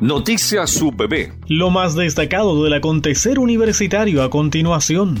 Noticias UPB. Lo más destacado del acontecer universitario a continuación.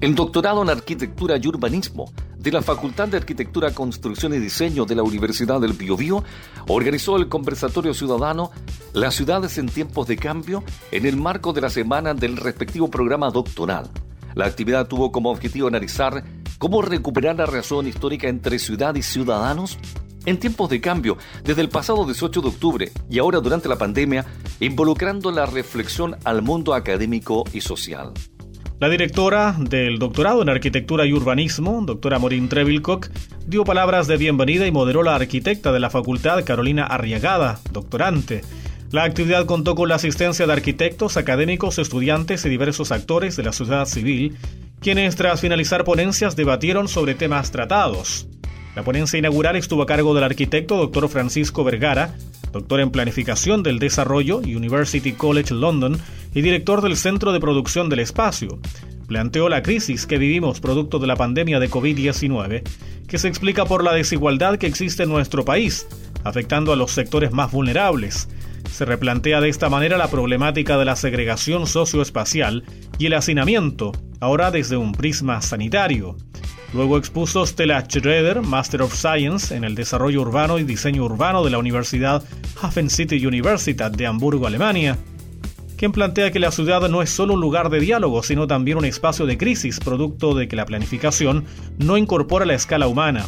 El doctorado en Arquitectura y Urbanismo de la Facultad de Arquitectura, Construcción y Diseño de la Universidad del Biobío organizó el conversatorio ciudadano Las ciudades en tiempos de cambio en el marco de la semana del respectivo programa doctoral. La actividad tuvo como objetivo analizar cómo recuperar la razón histórica entre ciudad y ciudadanos en tiempos de cambio, desde el pasado 18 de octubre y ahora durante la pandemia, involucrando la reflexión al mundo académico y social. La directora del doctorado en Arquitectura y Urbanismo, doctora Morín Trevilcock, dio palabras de bienvenida y moderó la arquitecta de la facultad, Carolina Arriagada, doctorante. La actividad contó con la asistencia de arquitectos, académicos, estudiantes y diversos actores de la sociedad civil, quienes tras finalizar ponencias debatieron sobre temas tratados. La ponencia inaugural estuvo a cargo del arquitecto Dr. Francisco Vergara, doctor en Planificación del Desarrollo, University College London, y director del Centro de Producción del Espacio. Planteó la crisis que vivimos producto de la pandemia de COVID-19, que se explica por la desigualdad que existe en nuestro país, afectando a los sectores más vulnerables. Se replantea de esta manera la problemática de la segregación socioespacial y el hacinamiento, ahora desde un prisma sanitario. Luego expuso Stella Schroeder, Master of Science en el Desarrollo Urbano y Diseño Urbano de la Universidad Hafen City Universität de Hamburgo, Alemania, quien plantea que la ciudad no es solo un lugar de diálogo, sino también un espacio de crisis, producto de que la planificación no incorpora la escala humana.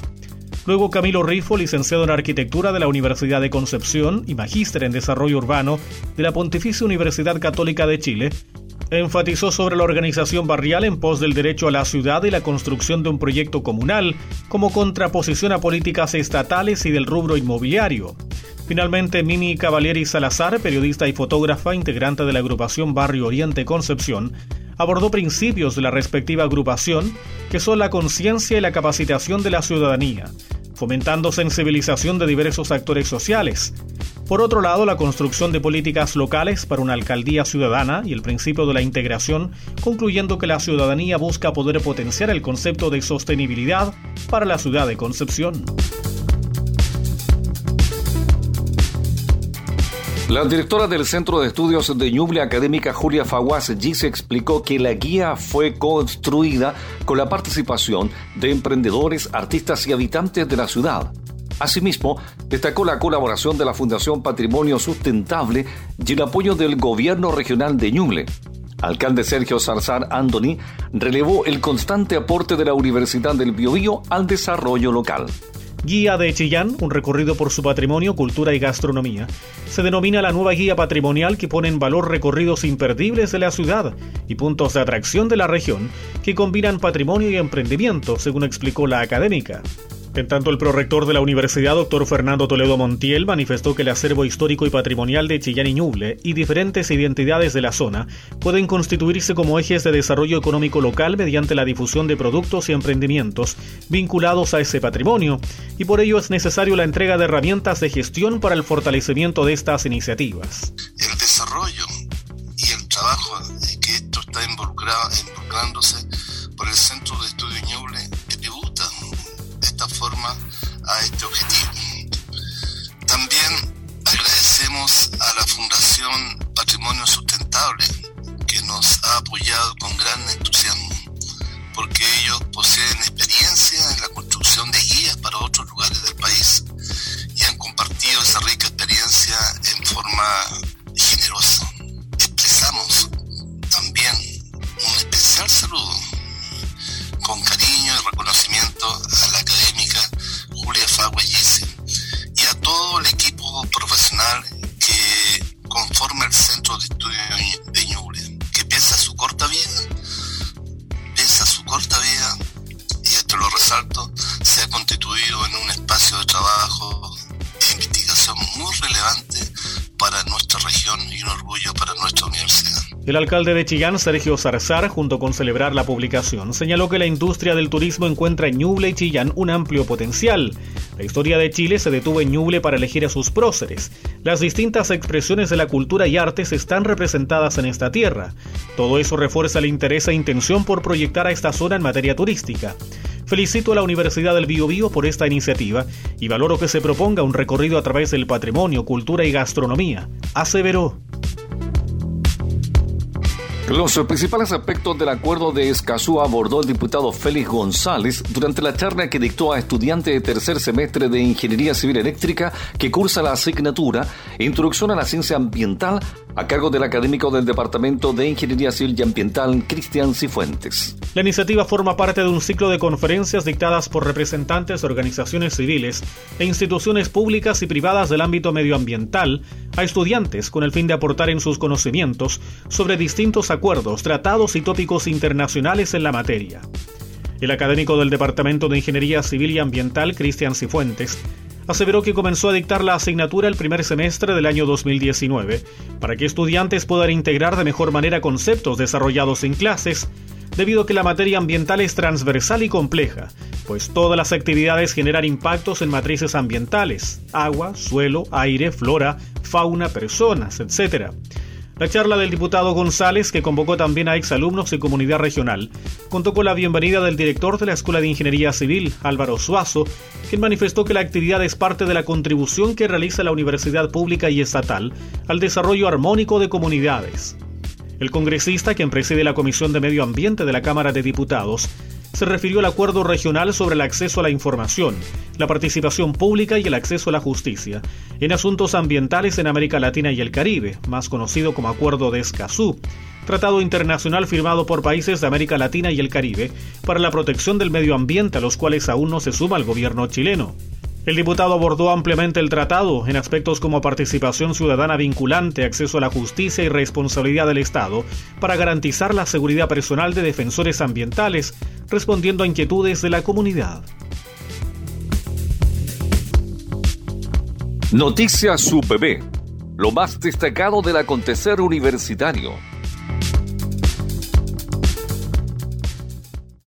Luego Camilo Rifo, licenciado en Arquitectura de la Universidad de Concepción y magíster en Desarrollo Urbano de la Pontificia Universidad Católica de Chile, enfatizó sobre la organización barrial en pos del derecho a la ciudad y la construcción de un proyecto comunal como contraposición a políticas estatales y del rubro inmobiliario. Finalmente, Mimi Cavalieri Salazar, periodista y fotógrafa, integrante de la agrupación Barrio Oriente Concepción, abordó principios de la respectiva agrupación, que son la conciencia y la capacitación de la ciudadanía, fomentando sensibilización de diversos actores sociales, por otro lado, la construcción de políticas locales para una alcaldía ciudadana y el principio de la integración, concluyendo que la ciudadanía busca poder potenciar el concepto de sostenibilidad para la ciudad de Concepción. La directora del Centro de Estudios de Ñuble Académica Julia Faguas se explicó que la guía fue construida con la participación de emprendedores, artistas y habitantes de la ciudad. Asimismo, destacó la colaboración de la Fundación Patrimonio Sustentable y el apoyo del Gobierno Regional de Ñuble. Alcalde Sergio Zarzar Andoni relevó el constante aporte de la Universidad del Biobío al desarrollo local. Guía de Chillán, un recorrido por su patrimonio, cultura y gastronomía. Se denomina la nueva guía patrimonial que pone en valor recorridos imperdibles de la ciudad y puntos de atracción de la región que combinan patrimonio y emprendimiento, según explicó la académica. En tanto, el prorector de la universidad, doctor Fernando Toledo Montiel, manifestó que el acervo histórico y patrimonial de Chillán y Ñuble y diferentes identidades de la zona pueden constituirse como ejes de desarrollo económico local mediante la difusión de productos y emprendimientos vinculados a ese patrimonio, y por ello es necesario la entrega de herramientas de gestión para el fortalecimiento de estas iniciativas. El desarrollo y el trabajo que esto está involucrándose por el Centro de Estudio Ñuble Sustentable que nos ha apoyado con gran entusiasmo, porque ellos poseen experiencia en la orgullo para nuestra universidad. El alcalde de Chillán, Sergio Zarzar, junto con celebrar la publicación, señaló que la industria del turismo encuentra en Ñuble y Chillán un amplio potencial. La historia de Chile se detuvo en Ñuble para elegir a sus próceres. Las distintas expresiones de la cultura y artes están representadas en esta tierra. Todo eso refuerza el interés e intención por proyectar a esta zona en materia turística. Felicito a la Universidad del Biobío por esta iniciativa y valoro que se proponga un recorrido a través del patrimonio, cultura y gastronomía, aseveró. Los principales aspectos del acuerdo de Escazú abordó el diputado Félix González durante la charla que dictó a estudiantes de tercer semestre de Ingeniería Civil Eléctrica que cursa la asignatura Introducción a la Ciencia Ambiental a cargo del académico del Departamento de Ingeniería Civil y Ambiental, Cristian Cifuentes. La iniciativa forma parte de un ciclo de conferencias dictadas por representantes de organizaciones civiles e instituciones públicas y privadas del ámbito medioambiental a estudiantes con el fin de aportar en sus conocimientos sobre distintos acuerdos, tratados y tópicos internacionales en la materia. El académico del Departamento de Ingeniería Civil y Ambiental, Cristian Cifuentes, aseveró que comenzó a dictar la asignatura el primer semestre del año 2019 para que estudiantes puedan integrar de mejor manera conceptos desarrollados en clases, debido a que la materia ambiental es transversal y compleja, pues todas las actividades generan impactos en matrices ambientales, agua, suelo, aire, flora, fauna, personas, etc. La charla del diputado González, que convocó también a exalumnos y comunidad regional, contó con la bienvenida del director de la Escuela de Ingeniería Civil, Álvaro Suazo, quien manifestó que la actividad es parte de la contribución que realiza la Universidad Pública y Estatal al desarrollo armónico de comunidades. El congresista, quien preside la Comisión de Medio Ambiente de la Cámara de Diputados, se refirió al acuerdo regional sobre el acceso a la información, la participación pública y el acceso a la justicia en asuntos ambientales en América Latina y el Caribe, más conocido como Acuerdo de Escazú, tratado internacional firmado por países de América Latina y el Caribe para la protección del medio ambiente a los cuales aún no se suma el gobierno chileno. El diputado abordó ampliamente el tratado en aspectos como participación ciudadana vinculante, acceso a la justicia y responsabilidad del Estado para garantizar la seguridad personal de defensores ambientales, respondiendo a inquietudes de la comunidad. Noticias UPB, lo más destacado del acontecer universitario